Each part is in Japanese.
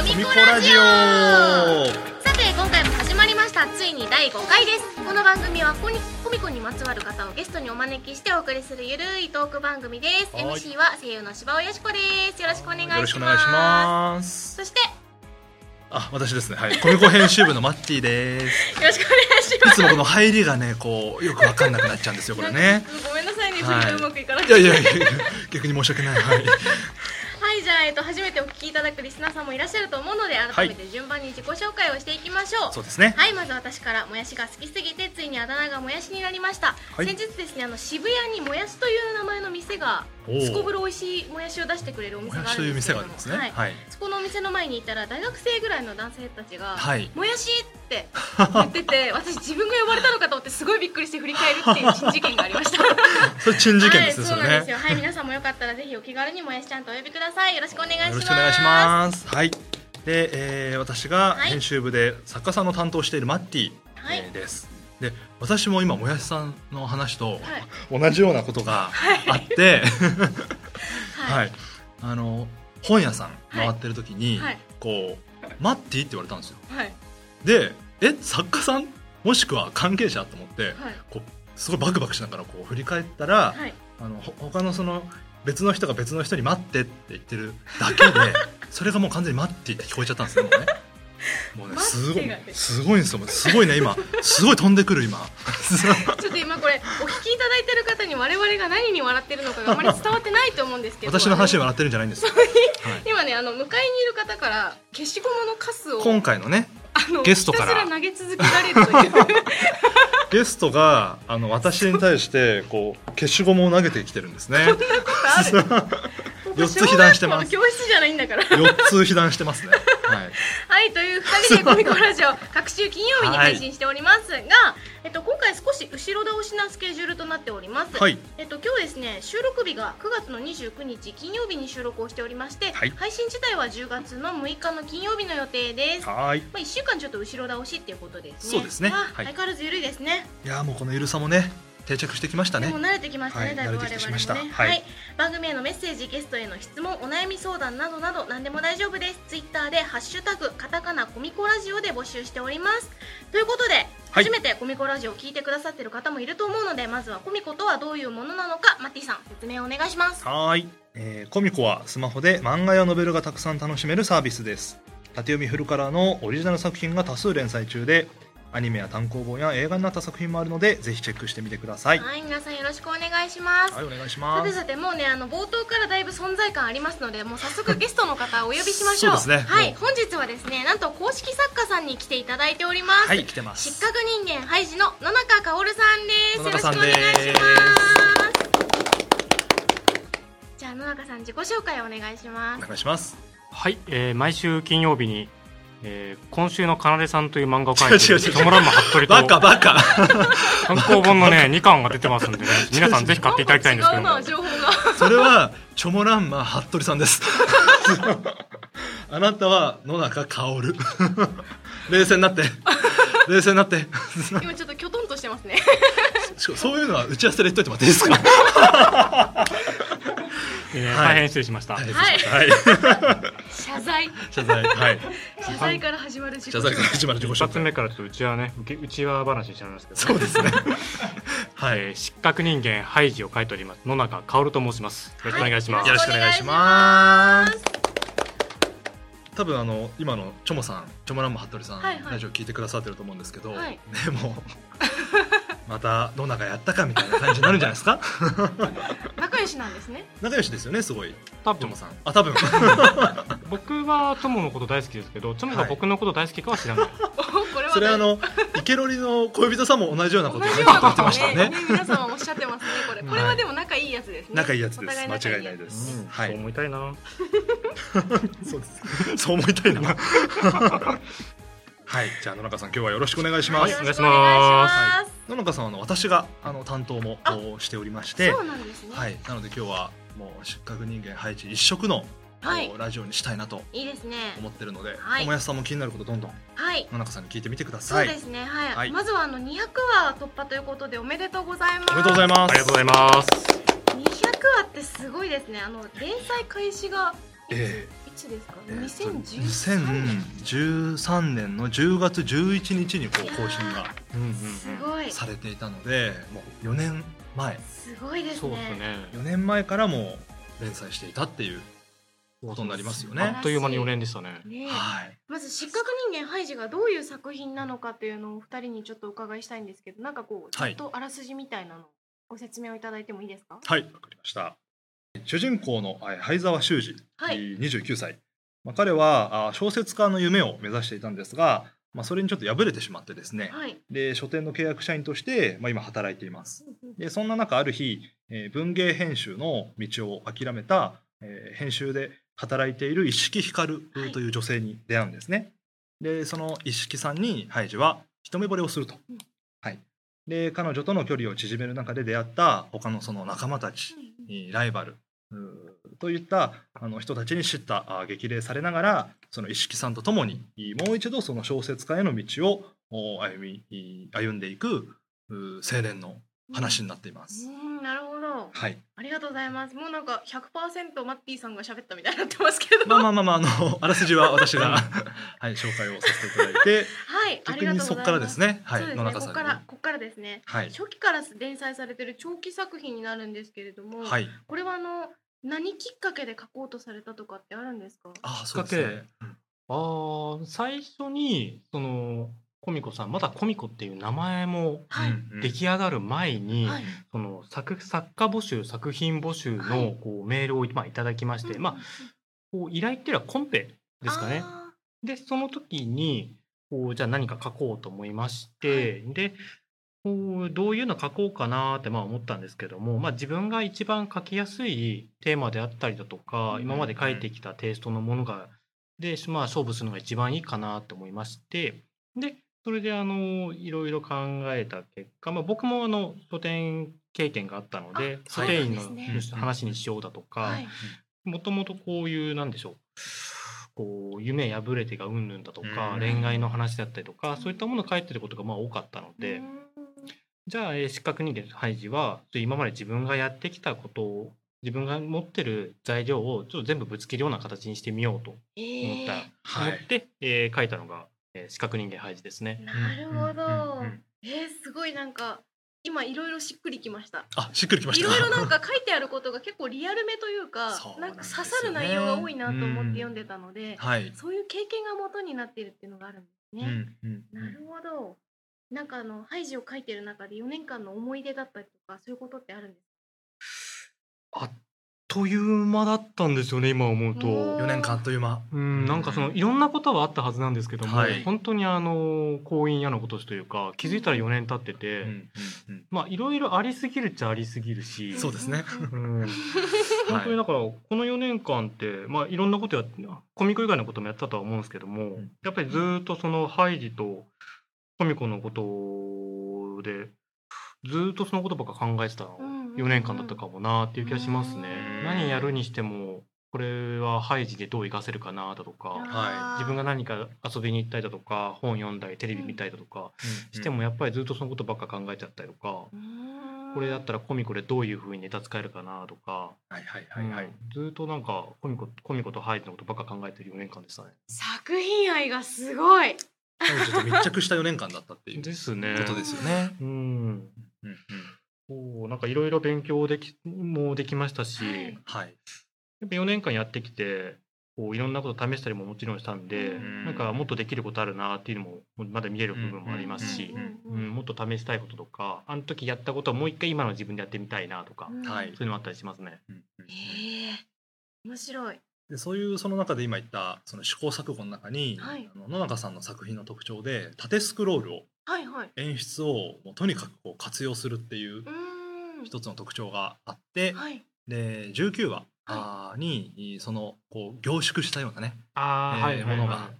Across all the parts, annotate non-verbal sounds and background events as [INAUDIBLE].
コミコラジオ。オさて今回も始まりました。ついに第5回です。この番組はコニコミコにまつわる方をゲストにお招きしてお送りするゆるいトーク番組です。はい。MC は声優の柴尾よしこです。よろしくお願いします。よろしくお願いします。そしてよあ私ですね。はい。コミコ編集部のマッティです。[LAUGHS] ろしくお願いします。いつもこの入りがねこうよくわかんなくなっちゃうんですよこれね。[LAUGHS] ごめんなさいね、はい。全然うまくいかなくて。いやいやいや逆に申し訳ない。はいじゃあ、えっと、初めてお聞きいただくリスナーさんもいらっしゃると思うので改めて順番に自己紹介をしていきましょう、そうですね。はいまず私からもやしが好きすぎてついにあだ名がもやしになりました、はい。先日ですねあの渋谷にもやしという名前の店がすこぶる美味しいもやしを出してくれるお店があるんですけれども店があるんですね。はい。はい。そこのお店の前に行ったら大学生ぐらいの男性たちが「はい。もやし!」って言ってて [LAUGHS] 私自分が呼ばれたのかと思ってすごいびっくりして振り返るっていう珍事件がありました。[LAUGHS] それ珍事件ですね。はい、そうなんですよ。はい皆さんもよかったらぜひお気軽にもやしちゃんとお呼びください。よろしくお願いします。よろしくお願いします。はい。で、えー私がはい。編集部で作家さんの担当しているマッティ、はい。えーですで私も今もやしさんの話とはい。同じようなことがあって、ははい。い、あの本屋さん回ってる時に、はい。こう「マッティ」って言われたんですよ。はい。でえ作家さん？もしくは関係者と思って、はい。こうすごいバクバクしながらこう振り返ったら、はい。あのほ他のその別の人が別の人に「待って」って言ってるだけで [LAUGHS] それがもう完全に「待って」って聞こえちゃったんですよね。もうねすごいすごいんですよすごいね今。すごい飛んでくる今。ちょっと今これお聞きいただいてる方に我々が何に笑ってるのかがあまり伝わってないと思うんですけど。私の話にあ笑ってるんじゃないんですよ、[LAUGHS] 今ねあの向かいにいる方から消しゴムのカスを今回のねあのゲストから。投げ続けられるというゲストがあの私に対してこう消しゴムを投げてきてるんですね。ある？[LAUGHS] 4つ被弾してます。教室じゃないんだから。4つ被弾してますねはい。はい、という2人でコミコラジオ各週金曜日に配信しておりますが、えっと、今回少し後ろ倒しなスケジュールとなっております、はい。えっと、今日ですね収録日が9月の29日金曜日に収録をしておりまして、はい。配信自体は10月の6日の金曜日の予定です、まはーいあ、1週間ちょっと後ろ倒しっていうことですね。そうですね。あはい。相変わらず緩いですね。いやーもうこのゆるさもね定着してきましたね。でも慣れてきましたね、はいだいぶ我々もね。はい、はい。番組へのメッセージゲストへの質問お悩み相談などなど何でも大丈夫です。ツイッターで「ハッシュタグカタカナコミコラジオ」で募集しております。ということで、はい。初めてコミコラジオを聞いてくださってる方もいると思うのでまずはコミコとはどういうものなのかマッティさん説明をお願いします。はーい、えーコミコはスマホで漫画やノベルがたくさん楽しめるサービスです。縦読みフルカラーのオリジナル作品が多数連載中でアニメや単行本や映画になった作品もあるのでぜひチェックしてみてください。はい皆さんよろしくお願いします、はいお願いしさます。てさてもうねあの冒頭からだいぶ存在感ありますのでもう早速ゲストの方をお呼びしましょう。[LAUGHS] そうですね。はい本日はですねなんと公式作家さんに来ていただいております、はい来てます。失格人間ハイジの野中薫さんです。野中さんよろしくお願いします。じゃあ野中さん自己紹介をお願いしまおす願いします。はい、えー毎週金曜日に、えー今週のかなでさんという漫画を描いてるトモランマ服部とバカバカ。[LAUGHS] 単行本のね2巻が出てますんでね。皆さんぜひ買っていただきたいんですけど。もそれはチョモランマ服部さんです。あなたは野中薫。冷静になって。冷静になって。今ちょっときょとんとしてますね。そういうのは打ち合わせで言っといてもらっていいですか？大変失礼しました、はい。はい。謝罪。謝罪。はい。謝罪から始まる自己謝罪から始まる自己一紹介発目からちょっとうちはね受け内輪話にしちゃいますけど、そうですね。[LAUGHS] はい。えー失格人間ハイジを書いております。野中薫と申します。よろしくお願いします、よろしくお願いします。多分あの今のチョモさんチョモランマ服部さん、はいはい。ラジオ聞いてくださってると思うんですけど、はい。でも [LAUGHS] また野中やったかみたいな感じになるんじゃないですか？[LAUGHS] 仲良しなんですね。仲良しですよねすごい。多分。さんあ多分。[LAUGHS] [LAUGHS] 僕は友のこと大好きですけど友が僕のこと大好きかは知らない、おこれはそれあの池ロリの恋人さんも同じようなことをね。言ってましたね。ね皆さんはおっしゃってますねこれ。これはでも仲いいやつですね。仲いいやつです。間仲違いないです、うん。はい。そう思いたいな。そうです。そう思いたいな。はい。じゃあ野中さん今日はよろしくお願いします、はいよろしくお願いします野中さんはあの私があの担当もしておりましてそうなんですね。はい。なので今日はもう失格人間配置一色の、はい。ラジオにしたいなといいですね。思ってるので、はい。友安さんも気になることどんどんはい。野中さんに聞いてみてくだそさい。うですね。はい、はい。まずはあの200話突破ということでおめでとうございます。おめでとうございますありがとうございます。200話ってすごいですね。あの連載開始がえいつですか？えーと2013年2013年の10月11日にこう更新がうんうんうんすごい。されていたのでもう4年前。すごいですそうですね。ね4年前からもう連載していたっていうことになりますよね。あっという間に4年でしたね。ねはい。まず失格人間ハイジがどういう作品なのかっていうのをお二人にちょっとお伺いしたいんですけどなんかこうちょはい。っとあらすじみたいなのご説明をいただいてもいいですか？はいわかりました主人公のはい灰沢修司、はい。29歳、まあ、彼はあ小説家の夢を目指していたんですが、まあ、それにちょっと敗れてしまってですね、はい。で書店の契約社員として、まあ、今働いています。でそんな中ある日、えー文芸編集の道を諦めた、えー編集で働いている一色光はいとい。う女性に出会うんですね。でその一色さんにハイジは一目惚れをすると。で彼女との距離を縮める中で出会った他のその仲間たち、えーライバルといったあの人たちに知ったあ激励されながらその一色さんと共にもう一度その小説家への道をお歩み歩んでいく青年の話になっています。うん。なるほど。はい、ありがとうございます。もうなんか100%マッティさんが喋ったみたいになってますけど。まあまあまあまああのあらすじは私が [LAUGHS] はい紹介をさせていただいて [LAUGHS] [LAUGHS] はいあり逆にがとうございます。そこからですね。はい野中さんに。からここからですね。はい。初期から連載されてる長期作品になるんですけれども、はい。これはあの何きっかけで書こうとされたとかってあるんですか？あそうですね。あー最初にそのコミコさんまだコミコっていう名前もはい。出来上がる前に、はい。その作作家募集作品募集はい。のこうメールを、まあ、いただきまして、まあ、こう依頼っていうのはコンペですかね。あでその時にこうじゃあ何か書こうと思いまして、でこうどういうの書こうかなってまあ思ったんですけども、まあ、自分が一番書きやすいテーマであったりだとか、うん今まで書いてきたテイストのものがで、まあ、勝負するのが一番いいかなって思いましてでそれであのいろいろ考えた結果、まあ、僕もあの書店経験があったのであ書店員の話にしようだとか、もともとこういうなんでしょうこう夢破れてがうんぬんだとか、うん。恋愛の話だったりとか、そういったものを書いてることがまあ多かったので、うん。じゃあ、えー失格人間ハイジは今まで自分がやってきたことを自分が持ってる材料をちょっと全部ぶつけるような形にしてみようとえ思った、ー。はい思って、えー書いたのが、えー、四角人間ハイジですね。なるほど、うんうん。えー、すごいなんか今いろいろしっくりきました。あしっくりきました。いろいろなんか書いてあることが結構リアルめというかなんか刺さる内容が多いなと思って読んでたので、はい。そういう経験が元になっているっていうのがあるんですね。うんうんなるほど。なんかあのハイジを書いてる中で4年間の思い出だったりとかそういうことってあるんですあっという間だったんですよね今思うと。おー4年間あっという間。うん、なんかそのいろんなことはあったはずなんですけども、はい。本当にあの婚姻やのことしというか気づいたら4年経ってて、うんうんうん。まあいろいろありすぎるっちゃありすぎるし、そうですね。うん。[LAUGHS] 本当にだからこの4年間って、まあ、いろんなことやってコミコ以外のこともやったとは思うんですけども、ん。やっぱりずーっとそのハイジとコミコのことでずーっとそのことばっか考えてたうんうんうん4年間だったかもなっていう気がしますね。うん何やるにしてもこれはハイジでどう活かせるかなだとか。自分が何か遊びに行ったりだとか本読んだりテレビ見たりだとかしてもやっぱりずっとそのことばっか考えちゃったりとか、うんこれだったらコミコでどういう風にネタ使えるかなとか、はいはいはいはいうんずっとなんかコミココミコとハイジのことばっか考えてる4年間でしたね。作品愛がすごい。ちょっと密着した4年間だったっていうですね。ことですよね。うん。うんうんそうなんかいろいろ勉強できもできましたし、はい。やっはいぱ4年間やってきてこういろんなこと試したりももちろんしたんで、うん。なんかもっとできることあるなっていうのもまだ見える部分もありますし、うんうんもっと試したいこととかあの時やったことをもう一回今の自分でやってみたいなとか、うん。はい。そういうのもあったりしますね。うんうんへえ面白い。でそういうその中で今言ったその試行錯誤の中に、はい。あの野中さんの作品の特徴で縦スクロールをはいはい。演出をもうとにかくこう活用するっていう。一つの特徴があって、はい。で19話にそのこう凝縮したようなね、あえーものが、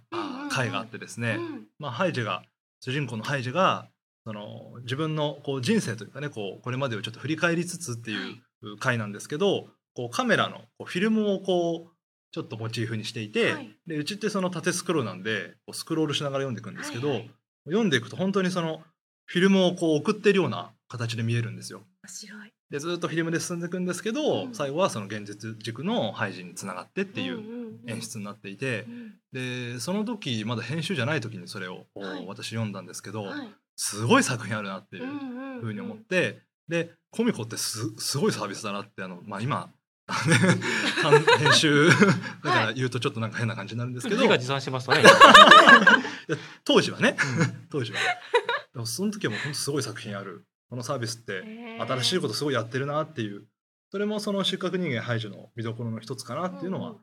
回があってですね、うんまあ、ハイジが主人公のハイジがその自分のこう人生というかねこうこれまでをちょっと振り返りつつっていう回なんですけどこうカメラのこうフィルムをこうちょっとモチーフにしていて、はい。でうちってその縦スクロールなんでこうスクロールしながら読んでいくんですけど、読んでいくと本当にそのフィルムをこう送ってるような形で見えるんですよ。面白い。でずっとフィルムで進んでいくんですけど、うん。最後はその現実軸のハイジにつながってっていう、演出になっていてう、んでその時まだ編集じゃない時にそれをはい。私読んだんですけど、はい。すごい作品あるなっていうふうに思って、でコミコってすすごいサービスだなってあの、まあ、今 [LAUGHS] 編集だから言うとちょっとなんか変な感じになるんですけど、自画自賛しましたね。[LAUGHS] 当時はね。当時は。でもその時はもう本当すごい作品ある。このサービスって新しいことすごいやってるなっていう。それもその失格人間排除の見どころの一つかなっていうのは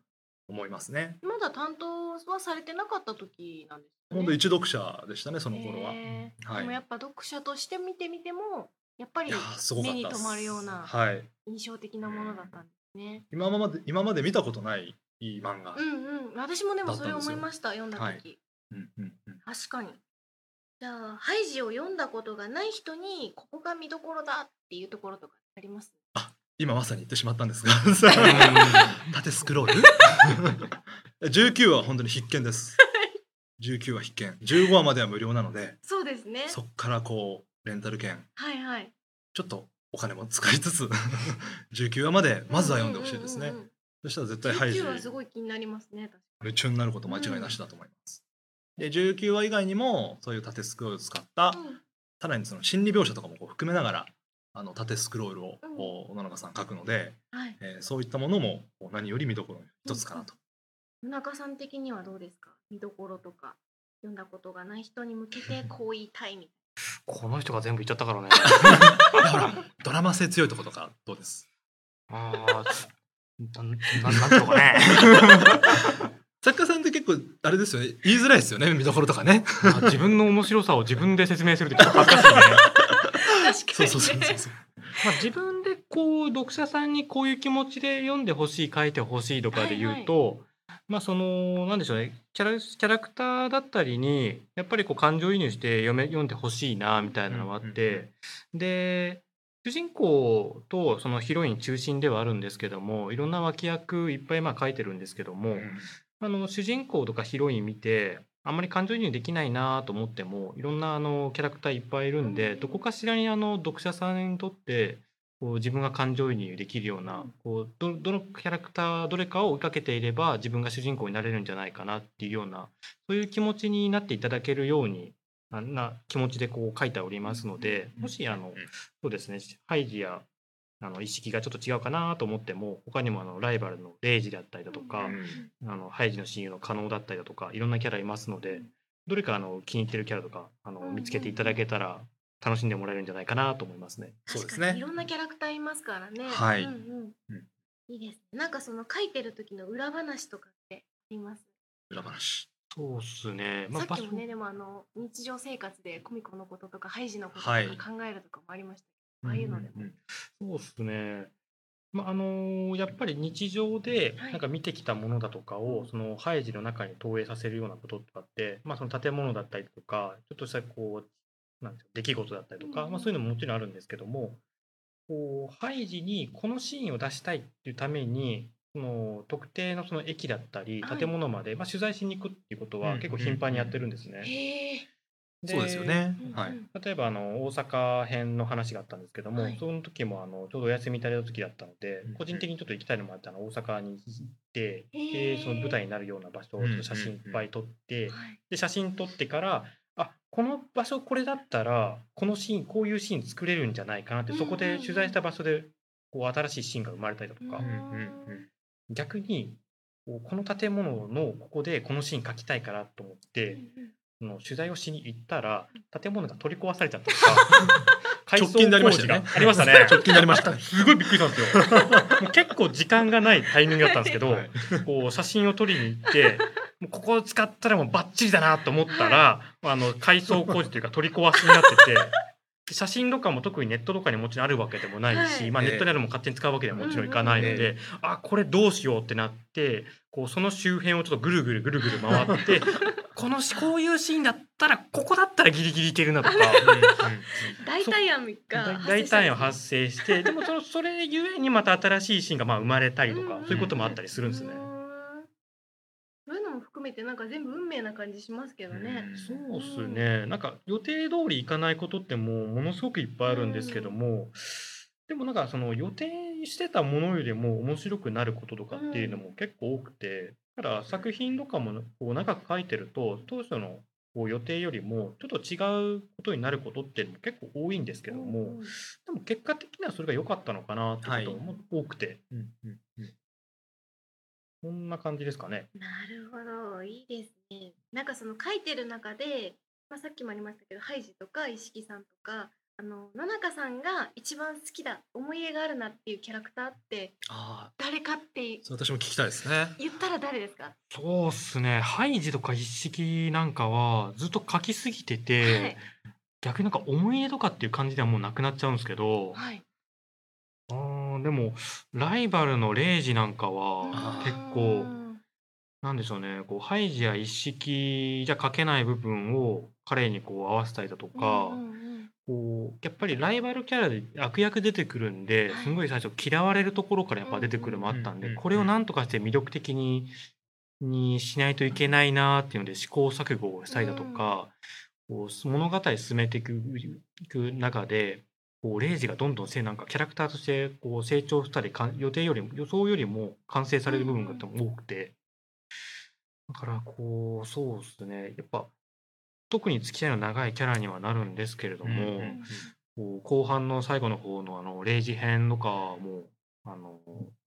思いますね。まだ担当はされてなかった時なんですね。本当一読者でしたねその頃は。はい。でもやっぱ読者として見てみてもやっぱり目に留まるようなはい、印象的なものだったんですね。今まで今まで見たことない漫画。うんうん、私もでもそれ思いました読んだ時、はい。うんうんうん。確かに。じゃあハイジを読んだことがない人にここが見どころだっていうところとかあります？今まさに言ってしまったんですが。[LAUGHS] 縦スクロール？[LAUGHS] 19は本当に必見です。19は必見。15話までは無料なので。そうですね。そっからこうレンタル券。はいはい。ちょっとお金も使いつつ [LAUGHS] 19話までまずは読んでほしいですね、うんうんうんうん。そしたら絶対ハイジ19はすごい気になりますね。夢中になること間違いなしだと思います、で19話以外にもそういう縦スクロールを使ったにうん。さらにその心理描写とかもこう含めながらあの縦スクロールを野中さん書くので、はい。えーそういったものも何より見どころの一つかなと、野中さん的にはどうですか？見どころとか読んだことがない人に向けてこう言いたいみこの人が全部言っちゃったからね。だからドラマ性強いとことかどうです？ああ、なんなんなんとかね。[LAUGHS] 作家さんって結構あれですよね言いづらいですよね見どころとかねまあ自分の面白さを自分で説明するってちょっと恥ずかしいね。確かそうに、ね。そうそうそうまあ、自分でこう読者さんにこういう気持ちで読んでほしい書いてほしいとかで言うと、まあそのなんでしょうね。キャラキャラクターだったりにやっぱりこう感情移入して読め読んでほしいなみたいなのがあって、で主人公とそのヒロイン中心ではあるんですけどもいろんな脇役いっぱいまあ書いてるんですけども、あの主人公とかヒロイン見てあんまり感情移入できないなと思ってもいろんなあのキャラクターいっぱいいるんで、うんどこかしらにあの読者さんにとってこう自分が感情移入できるような、うん。こうどどのキャラクターどれかを追いかけていれば自分が主人公になれるんじゃないかなっていうようなそういう気持ちになっていただけるようになな気持ちでこう書いておりますので、うんもしあの、うんそうですねハイジやあの意識がちょっと違うかなと思っても他にもあのライバルのレイジだったりだとか、うんあのハイジの親友の加納だったりだとかいろんなキャラいますのでどれかあの気に入ってるキャラとかあの見つけていただけたら楽しんでもらえるんじゃないかなと思いますね。そうですねいろんなキャラクターいますからね。はいうんうんうんいいですね。なんかその書いてる時の裏話とかってあります？裏話そうっすね。まあ、さっきもね場でもあの日常生活でコミコのこととかハイジのこととはいか考えるとかもありましたけど、ああいうのでも。うん所そうっすね。まああのやっぱり日常ではいなんか見てきたものだとかを、そのハイジの中に投影させるようなこととかって、まあ、その建物だったりとかちょっとしたこうなんていうの出来事だったりとか、うんまあ、そういうのももちろんあるんですけどもこうハイジにこのシーンを出したいっていうためにその特定のその駅だったりはい。建物まで、まあ、取材しに行くっていうことうんは結構頻繁にやってるんですね。そうですよね。はい。例えばあの大阪編の話があったんですけども、はい。その時もあのちょうどお休みいただいた時だったので、うん個人的にちょっと行きたいのもあってあの大阪に行って、でその舞台になるような場所をうんちょっと写真いっぱい撮って、はい。で写真撮ってからあこの場所これだったらこのシーンこういうシーン作れるんじゃないかなって、そこで取材した場所でこう新しいシーンが生まれたりだとか、逆にこの建物のここでこのシーン描きたいからと思って。うん取材をしに行ったら建物が取り壊されちゃったとか [LAUGHS] 改直近でありましたよねありましたね。[LAUGHS] 直近でありました。すごいびっくりしたんですよ。もう結構時間がないタイミングだったんですけど、[LAUGHS] はい。こう写真を撮りに行ってもうここを使ったらもうバッチリだなと思ったら、あの改装工事というか取り壊しになってて。で写真とかも特にネットとかにもちろんあるわけでもないし、はい。まあ、ええ。ネットにあるのも勝手に使うわけでももちろんいかないので、うんうんあこれどうしようってなってこうその周辺をちょっとぐるぐるぐるぐる回って [LAUGHS] このこういうシーンだったらここだったらギリギリいけるなとか。[LAUGHS] [LAUGHS] 大体案が大体を発生してでもそのそれゆえにまた新しいシーンがまあ生まれたりとか、うん。そういうこともあったりするんですね。うーんそういうのも含めてなんか全部運命な感じしますけどね。そうっすね。なんか予定通りいかないことってもうものすごくいっぱいあるんですけども、でもなんかその予定してたものよりも面白くなることとかっていうのも結構多くて、だから作品とかもこう長く書いてると当初のこう予定よりもちょっと違うことになることっていうのも結構多いんですけども、うん。でも結果的にはそれが良かったのかなっていうことも多くて、うんうんうんこんな感じですかね。なるほど。いいですね。なんかその書いてる中で、まあ、さっきもありましたけどハイジとか石木さんとかあの野中さんが一番好きだ思い入れがあるなっていうキャラクターってああ誰かって私も聞きたいですね。言ったら誰ですか、そうっすね。ハイジとか一式なんかはずっと書きすぎてて、はい。逆になんか思い入れとかっていう感じではもうなくなっちゃうんですけど、はい。あーでもライバルのレイジなんかは結構なんでしょうねこうハイジや一式じゃ書けない部分を彼にこう合わせたりだとか、こうやっぱりライバルキャラで悪役出てくるんではい。すごい最初嫌われるところからやっぱ出てくるのもあったんでこれをなんとかして魅力的ににしないといけないなっていうので試行錯誤をしたりだとか、こう物語進めていく中でこうレイジがどんどんせなんかキャラクターとしてこう成長したりかん予定よりも予想よりも完成される部分が多くて、だからこうそうですね。やっぱ特に付き合いの長いキャラにはなるんですけれども、うんうんこう後半の最後の方のあの0時編とかもあの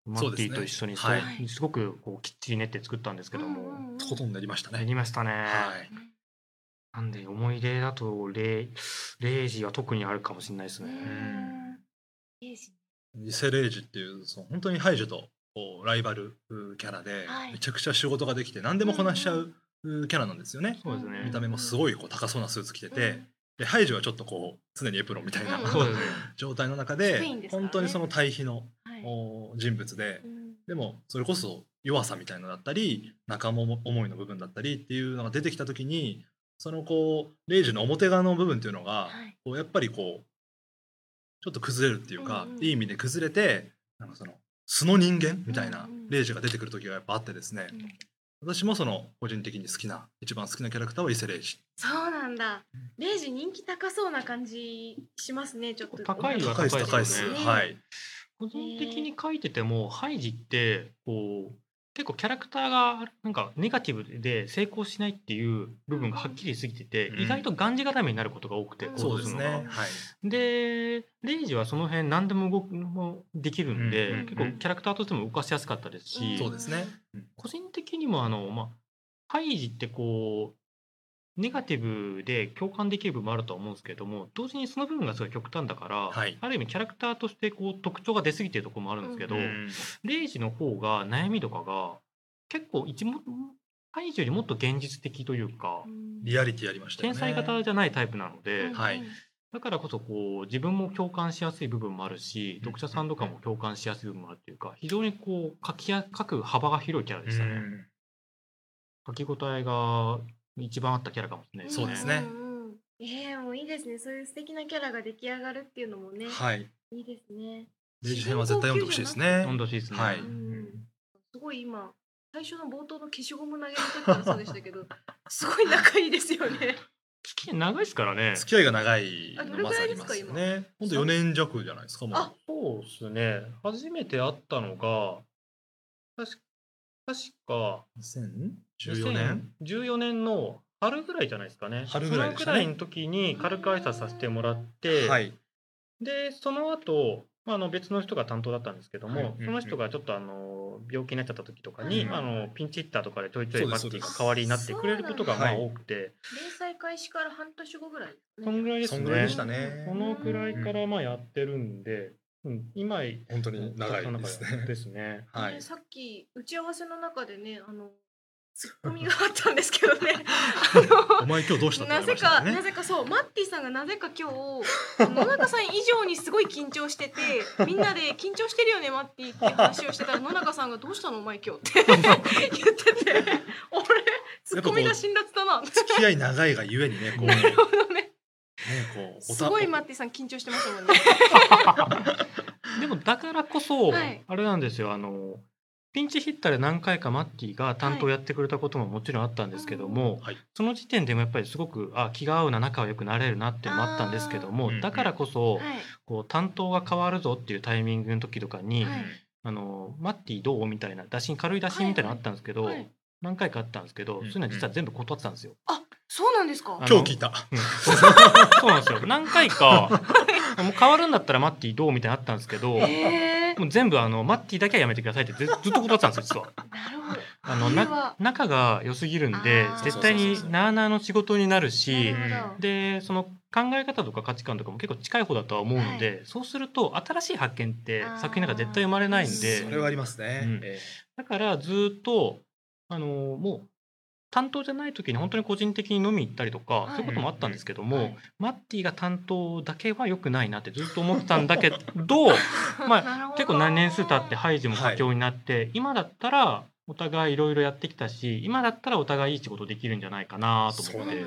マッティと一緒にすごくこうきっちり練って作ったんですけども、うんうんうん。とことんなりましたやねりましたね。はいなんで思い出だとレイレイジは特にあるかもしれないですね。うん。いいしリセレイジっていうその本当にハイジとこうライバルうキャラで、はい。めちゃくちゃ仕事ができて何でもこなしちゃううキャラなんですよね、そうですね。見た目もすごいこう高そうなスーツ着てて、でハイジはちょっとこう常にエプロンみたいな、うん。状態の中スでね本当にその対比のはい。お人物でうん。でもそれこそ弱さみたいなのだったり仲間思いの部分だったりっていうのが出てきた時にそのこうレイジの表側の部分っていうのがはい。こうやっぱりこうちょっと崩れるっていうか、うんうん。いい意味で崩れてなんかその素の人間みたいなレイジが出てくる時がやっぱあってですね、うん。私もその個人的に好きな一番好きなキャラクターはイセレイジ。そうなんだ。レイジ人気高そうな感じしますね。ちょっと。高いは高いです高いで高いです。すよね。はい個人的に書いててもハイジってこう結構キャラクターがなんかネガティブで成功しないっていう部分がはっきりしすぎてて、うん。意外とがんじがらめになることが多くて、うん。そうですすね。はい。でレイジはその辺何でも動くもできるんで、うんうん。結構キャラクターとしても動かしやすかったですし、うん。そうですね、うん。個人的にもあの、まあ、ハイジってこうネガティブで共感できる部分もあるとは思うんですけども同時にその部分がすごい極端だから、はい。ある意味キャラクターとしてこう特徴が出過ぎてるところもあるんですけど、うん。レイジの方が悩みとかが結構一もハイジよりもっと現実的というかうん。リアリティありましたよ天ね才型じゃないタイプなので、うんはい。だからこそこう自分も共感しやすい部分もあるし読者さんとかも共感しやすい部分もあるっていうか非常にこう書きや書く幅が広いキャラでしたね。うん。書き応えが一番あったキャラかもしれないですね。そうですねんうんうんええもういいですね。そういう素敵なキャラが出来上がるっていうのもね、はいいいですね。レイジ編は絶対読んでほしいですね飲んでほしいですね。はいうんすごい今最初の冒頭の消しゴム投げる時からそうでしたけど、[LAUGHS] すごい仲いいですよね。付き合い長いですからね。付き合いが長いどれまらいですよね本当4年弱じゃないですかもうあそうですね。初めて会ったのが、確か確か2014年？2014年の春ぐらいじゃないですかね。春ぐらいね。らいの時に軽く挨拶させてもらって、はい。で、その後、まあ、あの別の人が担当だったんですけども、はい。その人がちょっとあの病気になっちゃった時とかに、うん。あのピンチヒッターとかでちょいちょいマッティが代わりになってくれることがまあ多くて、連載開始から半年後ぐらいですね。そんぐらいですね。そんぐらいでしたね。そのくらいからまあやってるんで、うん、今本当に長いですね。ですね。はい。ねさっき打ち合わせの中でね、あのツッコミがあったんですけどね。あ [LAUGHS] お前今日どうしたのって言なぜか、われましたねなぜかそう、マッティさんがなぜか今日、野中さん以上にすごい緊張してて、みんなで緊張してるよね、マッティって話をしてたら、野中さんがどうしたの、お前今日って言ってて、俺、ツッコミが辛辣だな。付き合い長いがゆえにねこうなねるほどね。こうおたすごいマッティさん緊張してましたもんね。[LAUGHS] でもだからこそ、はいあれなんですよあのピンチヒッターで何回かマッティが担当やってくれたことももちろんあったんですけども、はい。その時点でもやっぱりすごくあ気が合うな仲は良くなれるなっていうのもあったんですけども、あーだからこそ、はい。こう担当が変わるぞっていうタイミングの時とかに、はい。あのマッティどうみたいな打診軽い打診みたいなのあったんですけど、はい。何回かあったんですけど、うん。そういうのは実は全部断ってたんですよ。そうなんですか？今日聞いた。うん。そうそうなんですよ。何回か [LAUGHS] もう変わるんだったらマッティどうみたいなのあったんですけど、もう全部あのマッティだけはやめてくださいってずずっと断ってたんですよ実は。なるほど。あのな仲が良すぎるんであー。絶対になあなあの仕事になるしなるほど。でその考え方とか価値観とかも結構近い方だとは思うので、そうすると新しい発見ってあー。作品なんか絶対生まれないんで。それはありますね、うん。え。だからずっとあのもう担当じゃない時に本当に個人的に飲み行ったりとか、はい。そういうこともあったんですけども、はい。マッティが担当だけは良くないなってずっと思ってたんだけど [LAUGHS] まあ結構何年数経ってハイジも佳境になって、今だったらお互いいろいろやってきたし今だったらお互いいい仕事できるんじゃないかなと思って。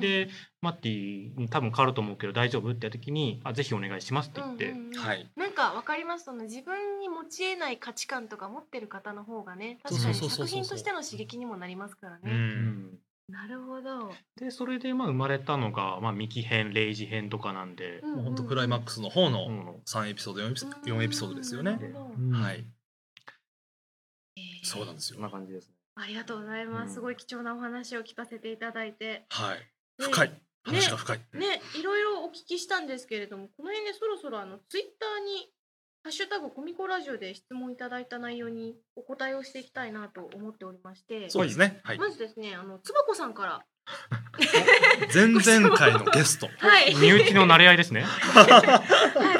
でマッティに多分変わると思うけど大丈夫ってやった時にあぜひお願いしますって言って、うんうんうん。はい。なんかわかります。その自分に持ち得ない価値観とか持ってる方の方がね確かに作品としての刺激にもなりますからうね、うん。なるほど、でそれでまあ生まれたのが、まあ、ミキ編レイジ編とかなんで、もう本当クライマックスの方うのん3エピソード4エピソード4エピソードですよね。はい。えーそうなんですよ。そんな感じですね。ありがとうございます、うん。すごい貴重なお話を聞かせていただいて。はい。で深い。話が深い、ねいろいろお聞きしたんですけれどもこの辺でそろそろあのツイッターに「ハッシュタグコミコラジオ」で質問いただいた内容にお答えをしていきたいなと思っておりまして。そうですね。はい。まずですね。あのつばこさんから。前々回のゲストはい。身内の馴れ合いですね。[LAUGHS] [LAUGHS] はい、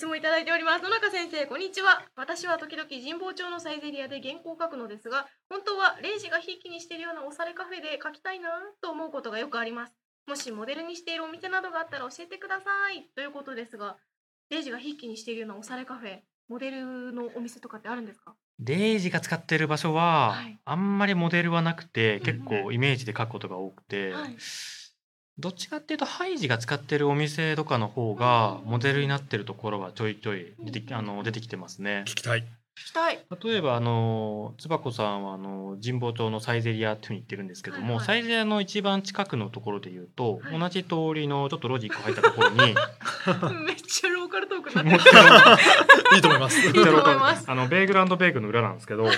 質問いただいております。野中先生、こんにちは。私は時々神保町のサイゼリアで原稿を書くのですが、本当はレイジがひいきにしているようなおしゃれカフェで書きたいなと思うことがよくあります。もしモデルにしているお店などがあったら教えてください。ということですが、レイジがひいきにしているようなおしゃれカフェ、モデルのお店とかってあるんですか？レイジが使ってる場所は、はいあんまりモデルはなくてうん結構イメージで書くことが多くて、はい。どっちかっていうとハイジが使ってるお店とかの方がモデルになってるところはちょいちょい出てきあの出てきてますね。聞きたい聞きたい。例えばあのつばこさんはあの神保町のサイゼリアっていうふうに言ってるんですけども、はいはい。サイゼリアの一番近くのところで言うと、はい。同じ通りのちょっと路地一個入ったところに [LAUGHS] めっちゃローカルトークになってる。[LAUGHS] いいと思います。[LAUGHS] いいと思います。あのベーグルベーグルの裏なんですけどはい。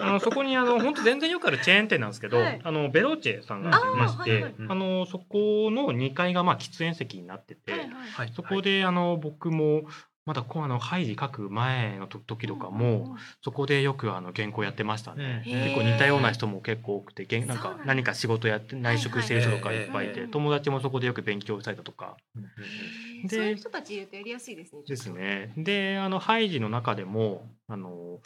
あのそこにあの本当全然よくあるチェーン店なんですけど、はい。あのベローチェさんがいまして、あーはいはいあのそこの2階がまあ喫煙席になってて、はいはい。はい。そこであの僕もまだこうあのハイジ書く前のと時とかも、そこでよくあの原稿やってましたね。うん結構似たような人も結構多くて、なんか何か仕事やって内職してる人とかいっぱいいて、友達もそこでよく勉強したりだとかでそういう人たちいるとやりやすいですね。ですね。で、あのハイジの中でもあの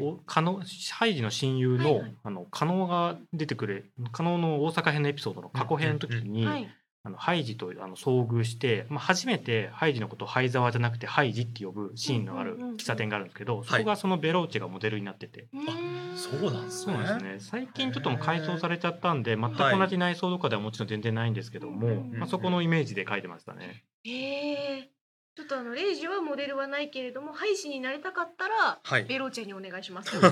お加納ハイジの親友の、あの加納が出てくる加納の大阪編のエピソードの過去編の時に、はい。あのハイジとあの遭遇して、まあ、初めてハイジのことをハイザワじゃなくてハイジって呼ぶシーンのある喫茶店があるんですけど、そこがそのベローチェがモデルになってて。そうなんですね。そうなんですね。最近ちょっともう改装されちゃったんで全く同じ内装とかではもちろん全然ないんですけども、うんまあ、そこのイメージで書いてましたね。へえ。ちょっとあのレイジはモデルはないけれども、ハイジになりたかったらはい。ベローチェにお願いします。[LAUGHS] そ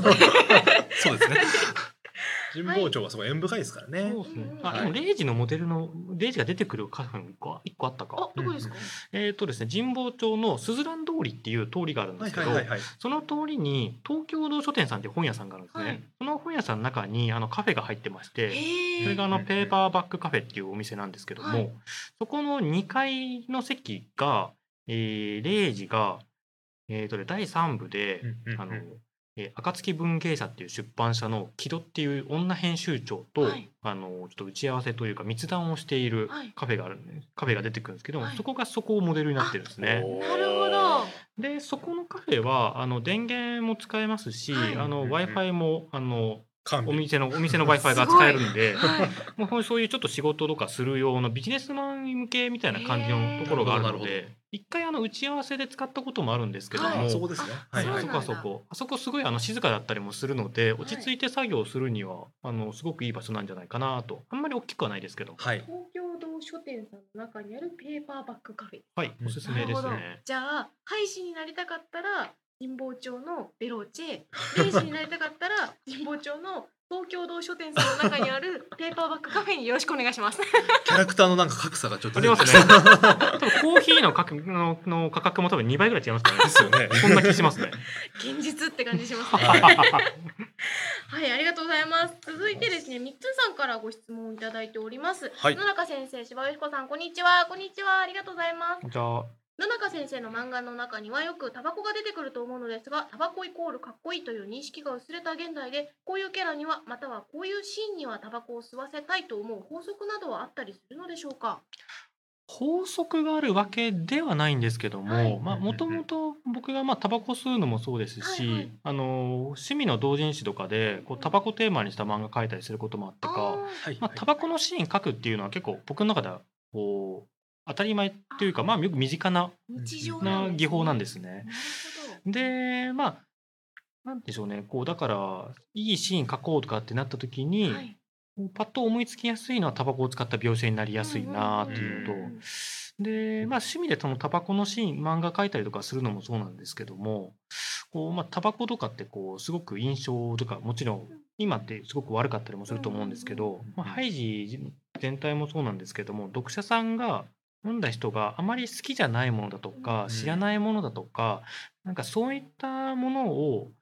うですね [LAUGHS] 神保町はすごい縁深いですからね、そうですねうん。あ、はいでもレイジのモデルのレイジが出てくるカフェも一個一個あったあか。、どこですか？えっ、とですね神保町のすずらん通りっていう通りがあるんですけど、はいその通りに東京堂書店さんっていう本屋さんがあるんですね。はいその本屋さんの中にあのカフェが入ってまして。それがあのうんペーパーバックカフェっていうお店なんですけども、はいそこの2階の席が、えー、0時が、えーとね、第3部で、うんうんうんあのえー暁文芸社っていう出版社の木戸っていう女編集長と、はい。あのちょっと打ち合わせというか密談をしているはい。カフェがあるんでカフェが出てくるんですけども、はい。そこがそこをモデルになってるんですね。なるほど。でそこのカフェはあの電源も使えますし、はい。w i f i もあのお店のお店の w i f i が使えるんで。はい。もうそういうちょっと仕事とかする用のビジネスマン向けみたいな感じのところがあるので一回あの打ち合わせで使ったこともあるんですけども、はい。そこですね。あはい。そこあそこ。あそこすごいあの静かだったりもするので落ち着いて作業するには、あのすごくいい場所なんじゃないかなと。あんまり大きくはないですけど。はい。東京堂書店さんの中にあるペーパーバックカフェ。はい。おすすめですなるほど。ね。じゃあ、ハイジになりたかったら神保町のベローチェ、レイジになりたかったら神保町の東京堂書店さんの中にあるペーパーバッグカフェによろしくお願いします。キャラクターのなんか格差がちょっとありますね。[LAUGHS] 多分コーヒーの価格のの価格も多分2倍ぐらい違いますからね。ですよね。そんな気しますね。現実って感じしますね。は [LAUGHS] いはい、ありがとうございます。続いてですね、みっつんさんからご質問をいただいております。はい野中先生、柴よしこさん、こんにちは。こんにちは。ありがとうございます。じゃあ、野中先生の漫画の中にはよくタバコが出てくると思うのですが、タバコイコールかっこいいという認識が薄れた現代で、こういうキャラには、またはこういうシーンにはタバコを吸わせたいと思う法則などはあったりするのでしょうか？法則があるわけではないんですけども、はい。まあもともと僕がまあタバコ吸うのもそうですし、はいはい。あの趣味の同人誌とかでこうタバコテーマにした漫画描いたりすることもあってか、はいまあ、タバコのシーン描くっていうのは結構僕の中ではこう当たり前っていうかまあよく身近な日常な技法なんでですね。でまあなんでしょうねこうだからいいシーン描こうとかってなった時に。はい。パッと思いつきやすいのはタバコを使った描写になりやすいなっていうのと、うんうんで、まあ、趣味でそのタバコのシーン漫画描いたりとかするのもそうなんですけどもこう、まあ、タバコとかってこうすごく印象とかもちろん今ってすごく悪かったりもすると思うんですけど、まあ、ハイジ全体もそうなんですけども読者さんが読んだ人があまり好きじゃないものだとかうん。知らないものだとかなんかそういったものを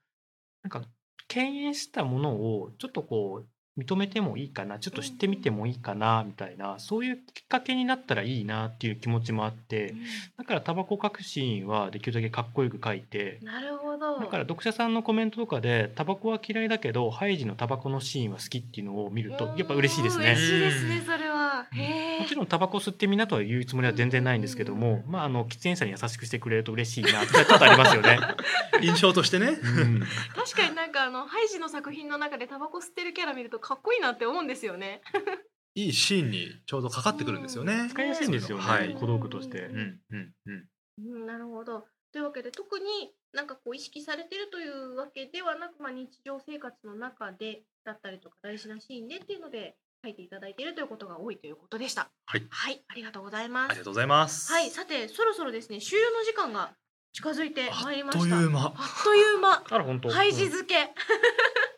なんか敬遠したものをちょっとこう認めてもいいかなちょっと知ってみてもいいかなみたいなそういうきっかけになったらいいなっていう気持ちもあってだからタバコ書くシーンはできるだけかっこよく書いてなるほど。だから読者さんのコメントとかでタバコは嫌いだけどハイジのタバコのシーンは好きっていうのを見るとやっぱ嬉しいですね嬉。しいですね、それは。へえ。もちろんタバコ吸ってみんなとは言うつもりは全然ないんですけども、まあ、あの喫煙者に優しくしてくれると嬉しいなってちょっとありますよね。[LAUGHS] 印象としてね。うん確かにかあのハイジの作品の中でタバコ吸ってるキャラ見るとかっこいいなって思うんですよね。[LAUGHS] いいシーンにちょうどかかってくるんですよね。使いやすいんですよね、はい小道具として。うんうんうん。うん、なるほど。というわけで特になんかこう意識されてるというわけではなく、まあ、日常生活の中でだったりとか大事なシーンでっていうので書いていただいているということが多いということでした。はいはい、ありがとうございますありが。とうございます。はい、さてそろそろですね終了の時間が近づいてまいりあっとました。いう間。あっという間。あら本当。ハイジうん漬け。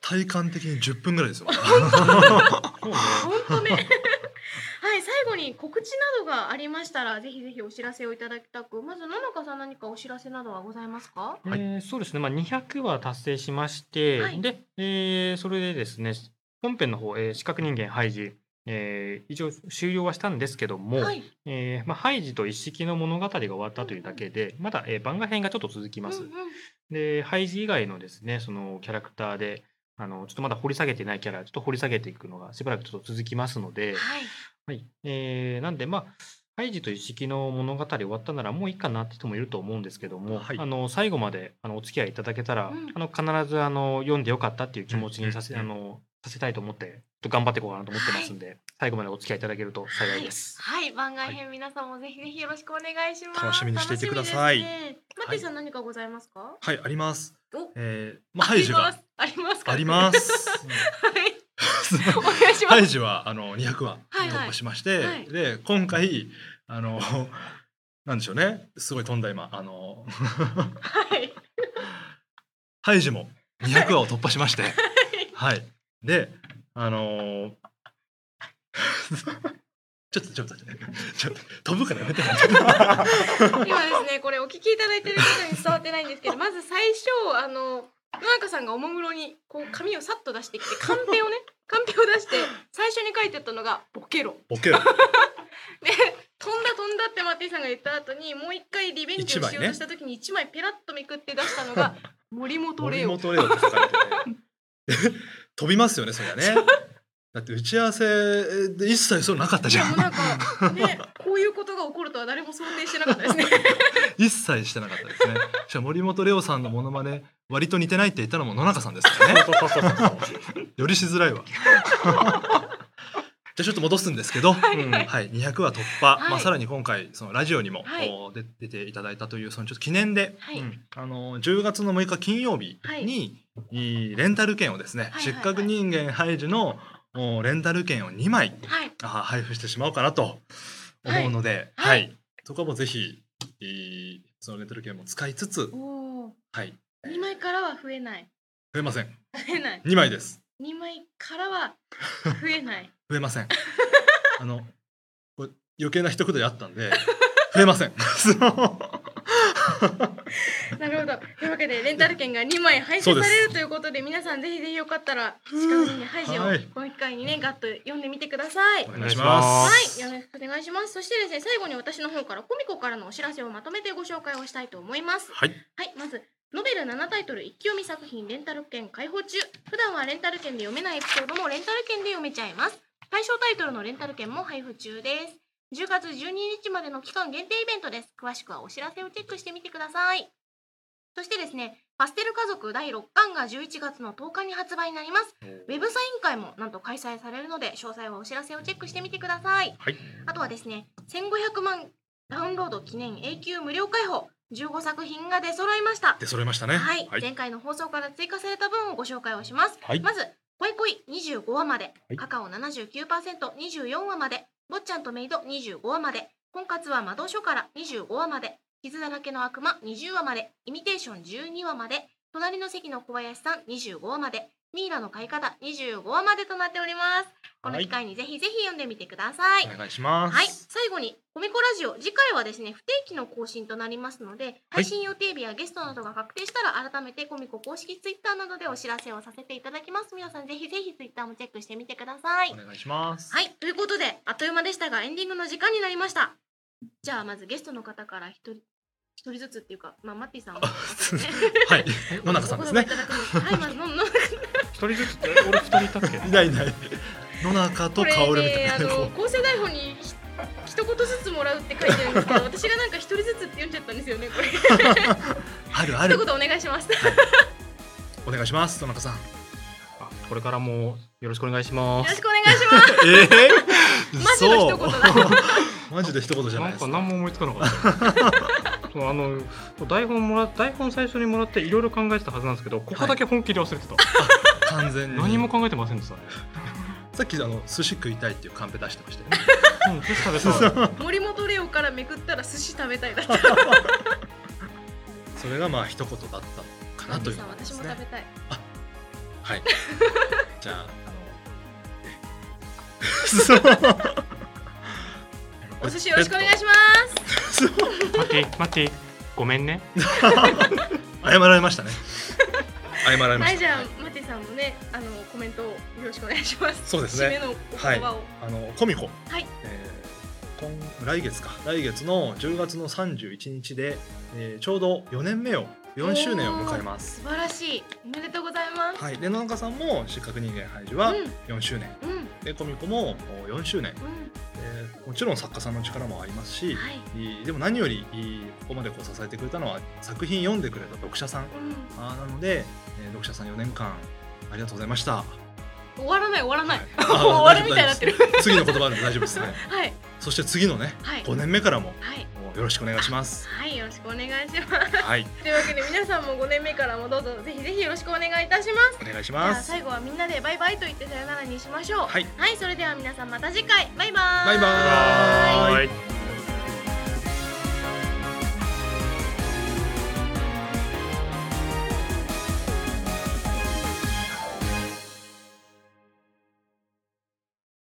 体感的に10分ぐらいですよ。本当ね。[LAUGHS] はい、最後に告知などがありましたら、ぜひぜひお知らせをいただきたく、まず野中さん何かお知らせなどはございますか？はいえーそうですね、まあ、200は達成しまして、はいで、えーそれでですね本編の方、えー、四角人間ハイジ、えー、一応終了はしたんですけども、はい。えーまあ、ハイジと一式の物語が終わったというだけでまだ、えー番外編がちょっと続きます。うんうんでハイジ以外のですねそのキャラクターであのちょっとまだ掘り下げてないキャラちょっと掘り下げていくのがしばらくちょっと続きますので、はい。はいえーなんでまあハイジと一式の物語終わったならもういいかなって人もいると思うんですけども、はいあの最後まであのお付き合いいただけたら、うんあの必ずあの読んでよかったっていう気持ちにさせ,、うんうんあのさせたいと思ってと頑張っていこうかなと思ってますんで、最後までお付き合いいただけると幸いです。はい、はい番外編、皆さんもぜひぜひよろしくお願いします。楽しみにしていてくださいマッティさん、何かございますか？はい、あります。お、えー、まあ、ハイジがありますか？あります。[LAUGHS] はい。お願いします。ハイジはあの200話はいはい突破しまして、はいで今回あのなんでしょうねすごい飛んだ今あのはい。ハイジも200話を突破しましてはいであの [LAUGHS] ちょっとちょっとちょっと飛ぶからやめて。[LAUGHS] 今ですねこれお聞きいただいてる方に伝わってないんですけどまず最初あの野中さんがおもむろにこう紙をさっと出してきて [LAUGHS] カンペをねカンペを出して最初に書いてあったのが「ボケろ。ボケろ」で「飛んだ飛んだ」ってマッティさんが言った後にもう一回リベンジをしようとした時に一枚ペラッとめくって出したのが「森本レオ」森本レオって書かれてて飛びますよねそりゃね。だって打ち合わせで一切そうなかったじゃん。なんかねこういうことが起こるとは誰も想定してなかったですね。[LAUGHS] 一切してなかったですね。しかも森本レオさんのモノマネ割と似てないって言ったのも野中さんですからね。そうそうそうそうよ [LAUGHS] りしづらいわじゃあちょっと戻すんですけど、うんはい、200話突破、はい。まあ、さらに今回そのラジオにも、はい。お出出ていただいたというそのちょっと記念で、はい、うん。あの10月の6日金曜日に、い。いレンタル券をですね、はいはい失格人間ハイジのおレンタル券を2枚はい。あ配布してしまおうかなと思うので、ははい。い。そこはもうぜひいいそのレンタル券も使いつつ、はい、2枚からは増えない。増えません。増えない。2枚です2枚からは増えない。[LAUGHS] 増えません。あの余計な一言であったんで増えません。[LAUGHS] なるほど。というわけでレンタル券が2枚配布されるということで皆さんぜひぜひよかったら「鹿の人間ハイジ」をはい。この機会にねガッと読んでみてください。お願いします。はい、よろしくお願いします。そしてですね、最後に私の方からコミコからのお知らせをまとめてご紹介をしたいと思います。はい。はい、まず、ノベル7タイトル一気読み作品レンタル券開放中。普段はレンタル券で読めないエピソードもレンタル券で読めちゃいます。対象タイトルのレンタル券も配布中です。10月12日までの期間限定イベントです。詳しくはお知らせをチェックしてみてください。そしてですね、パステル家族第6巻が11月の10日に発売になります。ウェブサイン会もなんと開催されるので、詳細はお知らせをチェックしてみてください。はいあとはですね、1500万ダウンロード記念永久無料開放15作品が出揃いました。出揃いましたね。はい、はい。前回の放送から追加された分をご紹介をします。はい。まず、恋恋25話まで、はい。カカオ79%、24話まで、坊ちゃんとメイド25話まで、婚活は魔導書から25話まで、傷だらけの悪魔20話まで、イミテーション12話まで、隣の席の小林さん25話まで、ミイラの買い方25話までとなっております。この機会にぜひぜひ読んでみてください。お願いします。はい、最後にコミコラジオ次回はですね不定期の更新となりますので配信予定日やゲストなどが確定したら改めてコミコ公式ツイッターなどでお知らせをさせていただきます。皆さんぜひぜひツイッターもチェックしてみてください。お願いします。はい。ということであっという間でしたがエンディングの時間になりました。じゃあまずゲストの方から一人一人ずつっていうかまあマッティさん。ははい。野中さんですね。[LAUGHS] はい。まずのの一人ずつって俺二人いたっけ？いないいない。野中とこれ薫みたねあいなこの構成台本にひ一言ずつもらうって書いてるんですけど私がなんか一人ずつって読んじゃったんですよねこれ。う [LAUGHS] あるある。一言お願いします。お願いします野中さん。あこれからもよろしくお願いします。よろしくお願いします。[LAUGHS] ええ [LAUGHS] マジの一言だ。マジで一言じゃなですないんか何も思いつかなかった。そうあの台本もら台本最初にもらっていろいろ考えてたはずなんですけどここだけ本気で忘れてた、完全に。何も考えてませんでしたね。さっきあの寿司食いたいっていうカンペ出してましたよね。[LAUGHS] うん寿司食べたい。森本レオからめくったら寿司食べたいだった。それがまあ一言だったかなというね。私も食べた。い。はい。じゃああのえ。お寿司よろしくお願いします。待って待って。ごめんね。[LAUGHS] 謝られましたね謝られました。はいじゃあマティさんもねあのコメントをよろしくお願いします。そうですね。締めのお言葉を。あのコミコ、はい。えー今来月か。来月の10月の31日で、えーちょうど4年目を4周年を迎えます。素晴らしい。おめでとうございます。はい。で野中さんも失格人間ハイジは4周年、うん。うんでコミコも4周年、うえーもちろん作家さんの力もありますし、ん。はい。でも何よりここまでこう支えてくれたのは作品読んでくれた読者さんうん。なので、えー読者さん4年間ありがとうございました。終わらない終わらない。はい [LAUGHS] 終わるみたいになってる。次の言葉で大丈夫ですね。[LAUGHS] はいそして次のね、はい5年目からもはいよろしくお願いします。はいよろしくお願いします。はい、というわけで皆さんも5年目からもどうぞぜひぜひよろしくお願いいたします。お願いします。最後はみんなでバイバイと言ってさよならにしましょう。はい、はい、それでは皆さんまた次回バイバーイ。バイバーイバイ